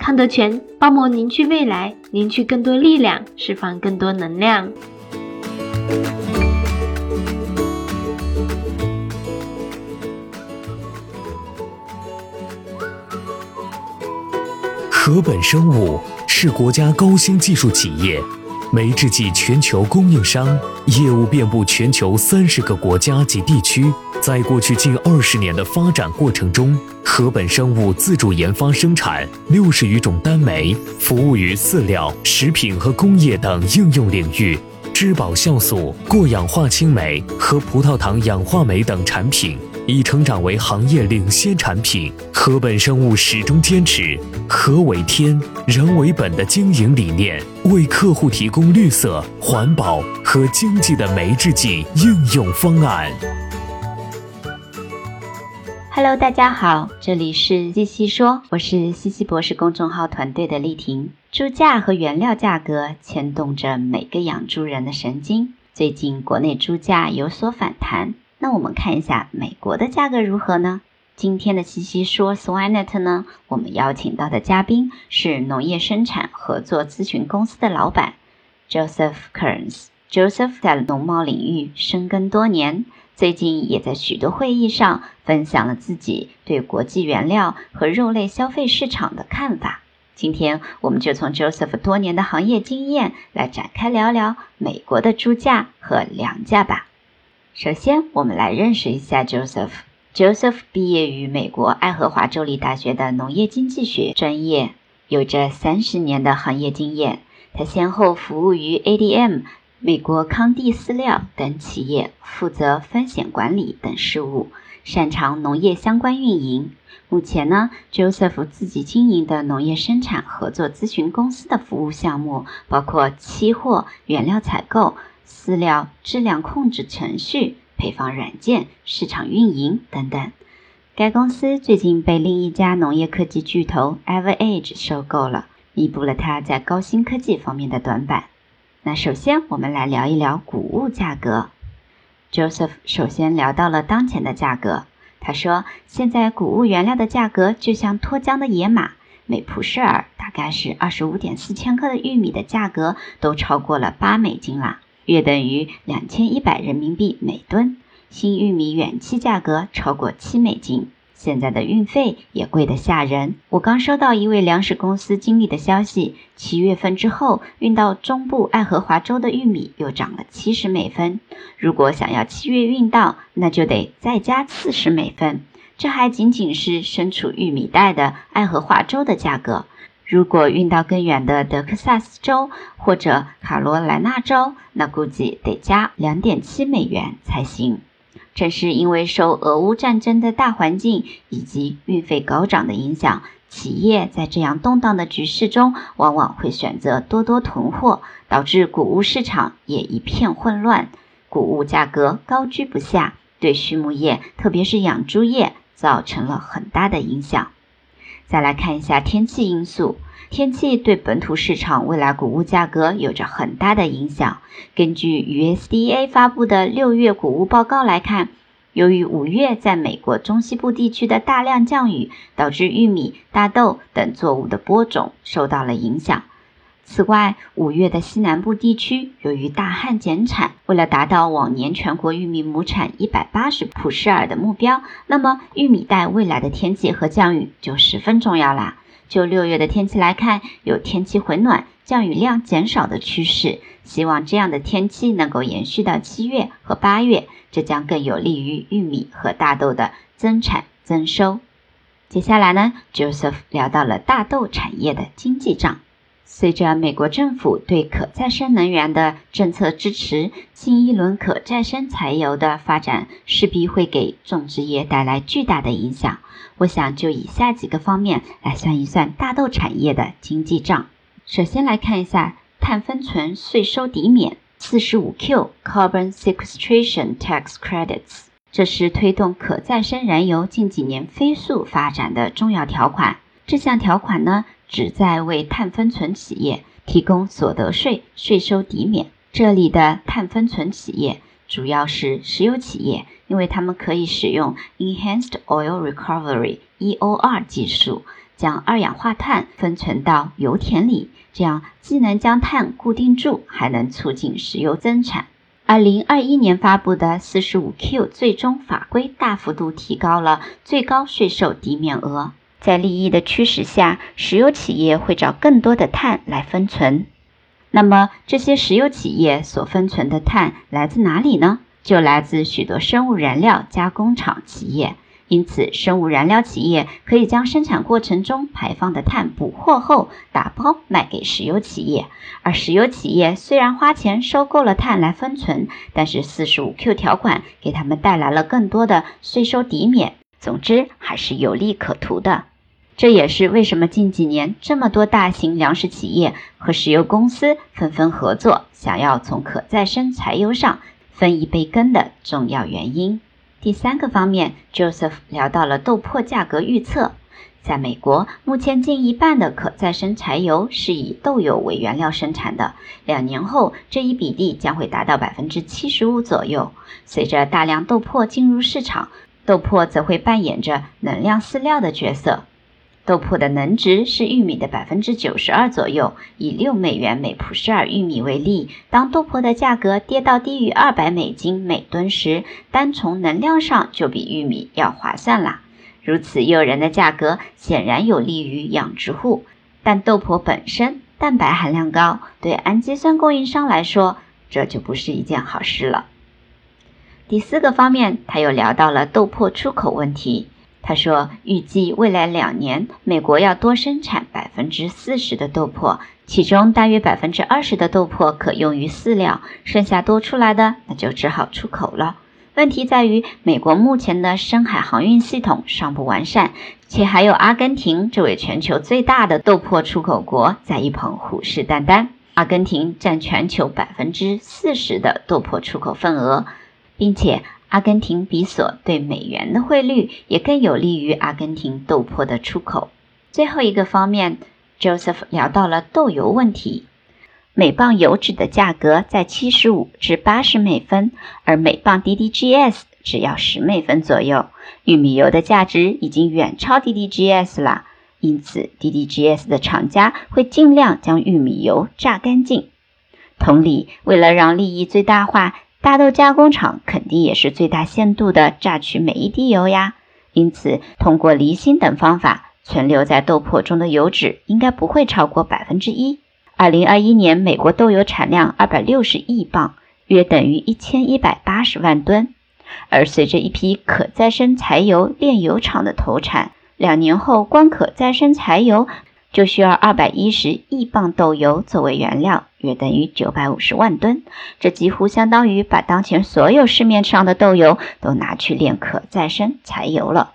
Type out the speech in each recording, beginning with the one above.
康德泉包膜凝聚未来，凝聚更多力量，释放更多能量。禾本生物是国家高新技术企业。酶制剂全球供应商，业务遍布全球三十个国家及地区。在过去近二十年的发展过程中，禾本生物自主研发生产六十余种单酶，服务于饲料、食品和工业等应用领域。质保酵素、过氧化氢酶和葡萄糖氧化酶等产品已成长为行业领先产品。禾本生物始终坚持“禾为天，人为本”的经营理念，为客户提供绿色、环保和经济的酶制剂应用方案。Hello，大家好，这里是西西说，我是西西博士公众号团队的丽婷。猪价和原料价格牵动着每个养猪人的神经。最近国内猪价有所反弹，那我们看一下美国的价格如何呢？今天的西西说 Swinet 呢，我们邀请到的嘉宾是农业生产合作咨询公司的老板 Joseph Kearns。Joseph 在农贸领域深耕多年。最近也在许多会议上分享了自己对国际原料和肉类消费市场的看法。今天我们就从 Joseph 多年的行业经验来展开聊聊美国的猪价和粮价吧。首先，我们来认识一下 Joseph。Joseph 毕业于美国爱荷华州立大学的农业经济学专业，有着三十年的行业经验。他先后服务于 ADM。美国康帝饲料等企业负责风险管理等事务，擅长农业相关运营。目前呢，Joseph 自己经营的农业生产合作咨询公司的服务项目包括期货、原料采购、饲料质量控制程序、配方软件、市场运营等等。该公司最近被另一家农业科技巨头 Everage 收购了，弥补了它在高新科技方面的短板。那首先，我们来聊一聊谷物价格。Joseph 首先聊到了当前的价格。他说，现在谷物原料的价格就像脱缰的野马，每普舍尔大概是二十五点四千克的玉米的价格都超过了八美金啦，约等于两千一百人民币每吨。新玉米远期价格超过七美金。现在的运费也贵得吓人。我刚收到一位粮食公司经理的消息，七月份之后运到中部爱荷华州的玉米又涨了七十美分。如果想要七月运到，那就得再加四十美分。这还仅仅是身处玉米带的爱荷华州的价格。如果运到更远的德克萨斯州或者卡罗来纳州，那估计得加两点七美元才行。正是因为受俄乌战争的大环境以及运费高涨的影响，企业在这样动荡的局势中，往往会选择多多囤货，导致谷物市场也一片混乱，谷物价格高居不下，对畜牧业，特别是养猪业，造成了很大的影响。再来看一下天气因素。天气对本土市场未来谷物价格有着很大的影响。根据 USDA 发布的六月谷物报告来看，由于五月在美国中西部地区的大量降雨，导致玉米、大豆等作物的播种受到了影响。此外，五月的西南部地区由于大旱减产，为了达到往年全国玉米亩产一百八十普舍尔的目标，那么玉米带未来的天气和降雨就十分重要啦。就六月的天气来看，有天气回暖、降雨量减少的趋势。希望这样的天气能够延续到七月和八月，这将更有利于玉米和大豆的增产增收。接下来呢，Joseph 聊到了大豆产业的经济账。随着美国政府对可再生能源的政策支持，新一轮可再生柴油的发展势必会给种植业带来巨大的影响。我想就以下几个方面来算一算大豆产业的经济账。首先来看一下碳分存税收抵免四十五 Q Carbon Sequestration Tax Credits，这是推动可再生燃油近几年飞速发展的重要条款。这项条款呢？旨在为碳分存企业提供所得税税收抵免。这里的碳分存企业主要是石油企业，因为他们可以使用 Enhanced Oil Recovery（EOR） 技术，将二氧化碳分存到油田里，这样既能将碳固定住，还能促进石油增产。二零二一年发布的四十五 Q 最终法规大幅度提高了最高税收抵免额。在利益的驱使下，石油企业会找更多的碳来分存。那么，这些石油企业所分存的碳来自哪里呢？就来自许多生物燃料加工厂企业。因此，生物燃料企业可以将生产过程中排放的碳捕获后打包卖给石油企业。而石油企业虽然花钱收购了碳来分存，但是四十五 Q 条款给他们带来了更多的税收抵免。总之，还是有利可图的。这也是为什么近几年这么多大型粮食企业和石油公司纷纷合作，想要从可再生柴油上分一杯羹的重要原因。第三个方面，Joseph 聊到了豆粕价格预测。在美国，目前近一半的可再生柴油是以豆油为原料生产的，两年后这一比例将会达到百分之七十五左右。随着大量豆粕进入市场，豆粕则会扮演着能量饲料的角色。豆粕的能值是玉米的百分之九十二左右。以六美元每普式尔玉米为例，当豆粕的价格跌到低于二百美金每吨时，单从能量上就比玉米要划算啦。如此诱人的价格显然有利于养殖户，但豆粕本身蛋白含量高，对氨基酸供应商来说，这就不是一件好事了。第四个方面，他又聊到了豆粕出口问题。他说，预计未来两年，美国要多生产百分之四十的豆粕，其中大约百分之二十的豆粕可用于饲料，剩下多出来的那就只好出口了。问题在于，美国目前的深海航运系统尚不完善，且还有阿根廷这位全球最大的豆粕出口国在一旁虎视眈眈。阿根廷占全球百分之四十的豆粕出口份额，并且。阿根廷比索对美元的汇率也更有利于阿根廷豆粕的出口。最后一个方面，Joseph 聊到了豆油问题。每磅油脂的价格在七十五至八十美分，而每磅 DDGS 只要十美分左右。玉米油的价值已经远超 DDGS 了，因此 DDGS 的厂家会尽量将玉米油榨干净。同理，为了让利益最大化。大豆加工厂肯定也是最大限度的榨取每一滴油呀，因此通过离心等方法存留在豆粕中的油脂应该不会超过百分之一。二零二一年美国豆油产量二百六十亿磅，约等于一千一百八十万吨。而随着一批可再生柴油炼油厂的投产，两年后光可再生柴油。就需要二百一十亿磅豆油作为原料，约等于九百五十万吨。这几乎相当于把当前所有市面上的豆油都拿去炼可再生柴油了。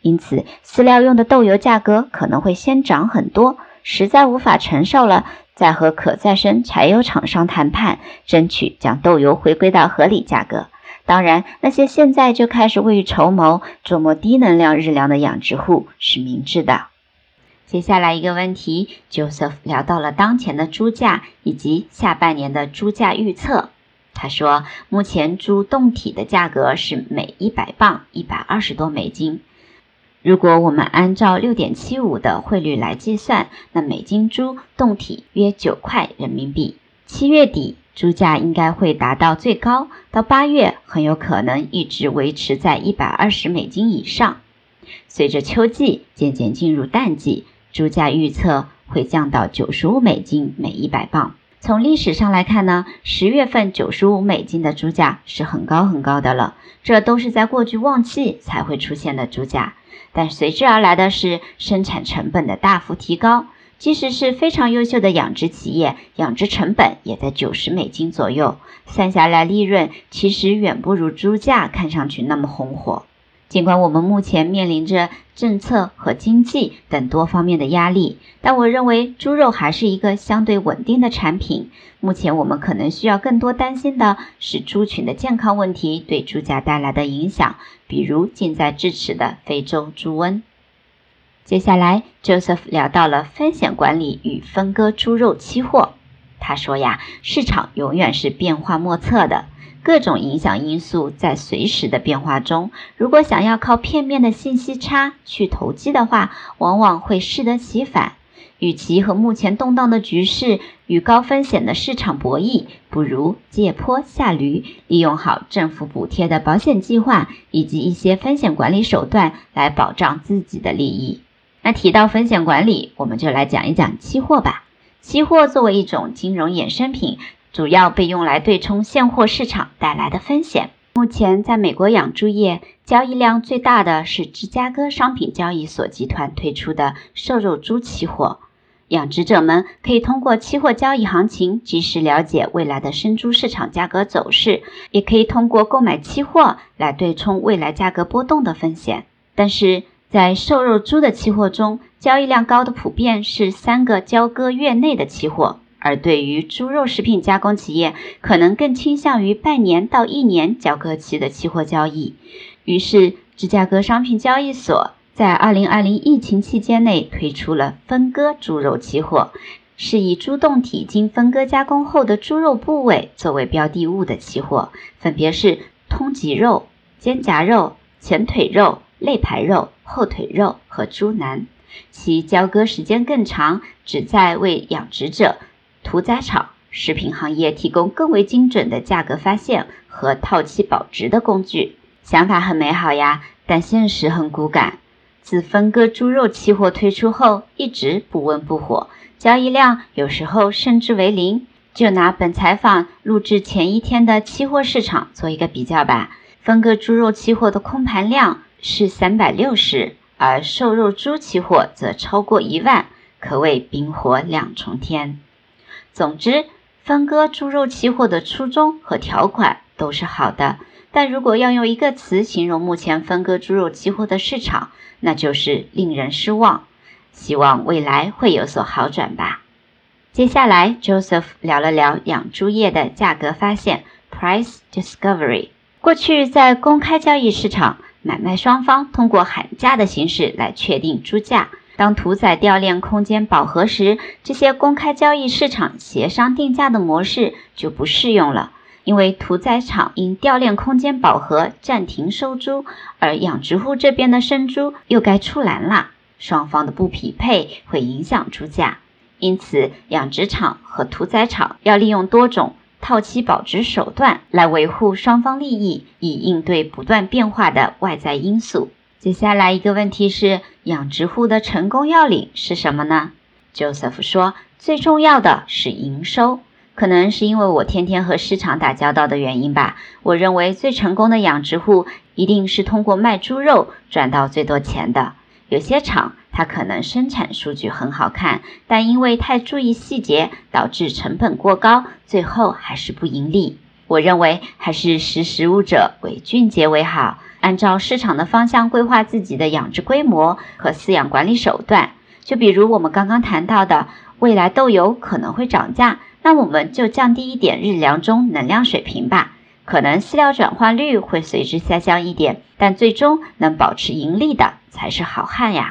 因此，饲料用的豆油价格可能会先涨很多，实在无法承受了，再和可再生柴油厂商谈判，争取将豆油回归到合理价格。当然，那些现在就开始未雨绸缪、琢磨低能量日粮的养殖户是明智的。接下来一个问题，Joseph 聊到了当前的猪价以及下半年的猪价预测。他说，目前猪冻体的价格是每一百磅一百二十多美金。如果我们按照六点七五的汇率来计算，那每斤猪冻体约九块人民币。七月底猪价应该会达到最高，到八月很有可能一直维持在一百二十美金以上。随着秋季渐渐进入淡季。猪价预测会降到九十五美金每一百磅。从历史上来看呢，十月份九十五美金的猪价是很高很高的了，这都是在过去旺季才会出现的猪价。但随之而来的是生产成本的大幅提高，即使是非常优秀的养殖企业，养殖成本也在九十美金左右，算下来利润其实远不如猪价看上去那么红火。尽管我们目前面临着政策和经济等多方面的压力，但我认为猪肉还是一个相对稳定的产品。目前我们可能需要更多担心的是猪群的健康问题对猪价带来的影响，比如近在咫尺的非洲猪瘟。接下来，Joseph 聊到了风险管理与分割猪肉期货。他说呀，市场永远是变化莫测的。各种影响因素在随时的变化中，如果想要靠片面的信息差去投机的话，往往会适得其反。与其和目前动荡的局势与高风险的市场博弈，不如借坡下驴，利用好政府补贴的保险计划以及一些风险管理手段来保障自己的利益。那提到风险管理，我们就来讲一讲期货吧。期货作为一种金融衍生品。主要被用来对冲现货市场带来的风险。目前，在美国养猪业交易量最大的是芝加哥商品交易所集团推出的瘦肉猪期货。养殖者们可以通过期货交易行情及时了解未来的生猪市场价格走势，也可以通过购买期货来对冲未来价格波动的风险。但是在瘦肉猪的期货中，交易量高的普遍是三个交割月内的期货。而对于猪肉食品加工企业，可能更倾向于半年到一年交割期的期货交易。于是，芝加哥商品交易所在2020疫情期间内推出了分割猪肉期货，是以猪胴体经分割加工后的猪肉部位作为标的物的期货，分别是通脊肉、肩胛肉、前腿肉、肋排肉、后腿肉和猪腩，其交割时间更长，旨在为养殖者。屠宰场、食品行业提供更为精准的价格发现和套期保值的工具。想法很美好呀，但现实很骨感。自分割猪肉期货推出后，一直不温不火，交易量有时候甚至为零。就拿本采访录制前一天的期货市场做一个比较吧。分割猪肉期货的空盘量是三百六十，而瘦肉猪期货则超过一万，可谓冰火两重天。总之，分割猪肉期货的初衷和条款都是好的，但如果要用一个词形容目前分割猪肉期货的市场，那就是令人失望。希望未来会有所好转吧。接下来，Joseph 聊了聊养猪业的价格发现 （Price Discovery）。过去在公开交易市场，买卖双方通过喊价的形式来确定猪价。当屠宰掉链空间饱和时，这些公开交易市场协商定价的模式就不适用了，因为屠宰场因吊链空间饱和暂停收猪，而养殖户这边的生猪又该出栏了，双方的不匹配会影响猪价，因此养殖场和屠宰场要利用多种套期保值手段来维护双方利益，以应对不断变化的外在因素。接下来一个问题是，养殖户的成功要领是什么呢？Joseph 说，最重要的是营收。可能是因为我天天和市场打交道的原因吧。我认为最成功的养殖户一定是通过卖猪肉赚到最多钱的。有些厂它可能生产数据很好看，但因为太注意细节，导致成本过高，最后还是不盈利。我认为还是识时务者为俊杰为好。按照市场的方向规划自己的养殖规模和饲养管理手段，就比如我们刚刚谈到的，未来豆油可能会涨价，那我们就降低一点日粮中能量水平吧。可能饲料转化率会随之下降一点，但最终能保持盈利的才是好汉呀。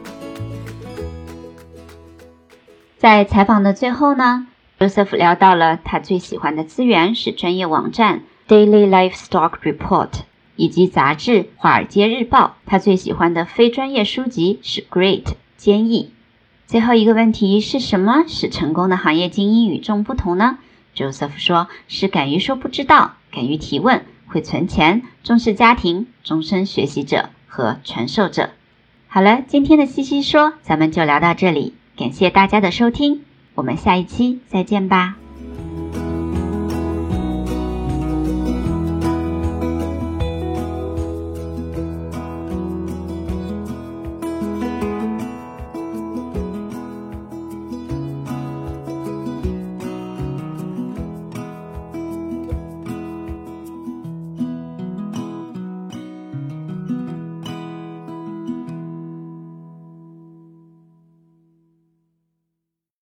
在采访的最后呢，Joseph 聊到了他最喜欢的资源是专业网站 Daily Livestock Report 以及杂志《华尔街日报》。他最喜欢的非专业书籍是 Great 坚毅。最后一个问题是什么使成功的行业精英与众不同呢？Joseph 说是敢于说不知道，敢于提问。会存钱，重视家庭，终身学习者和传授者。好了，今天的西西说，咱们就聊到这里，感谢大家的收听，我们下一期再见吧。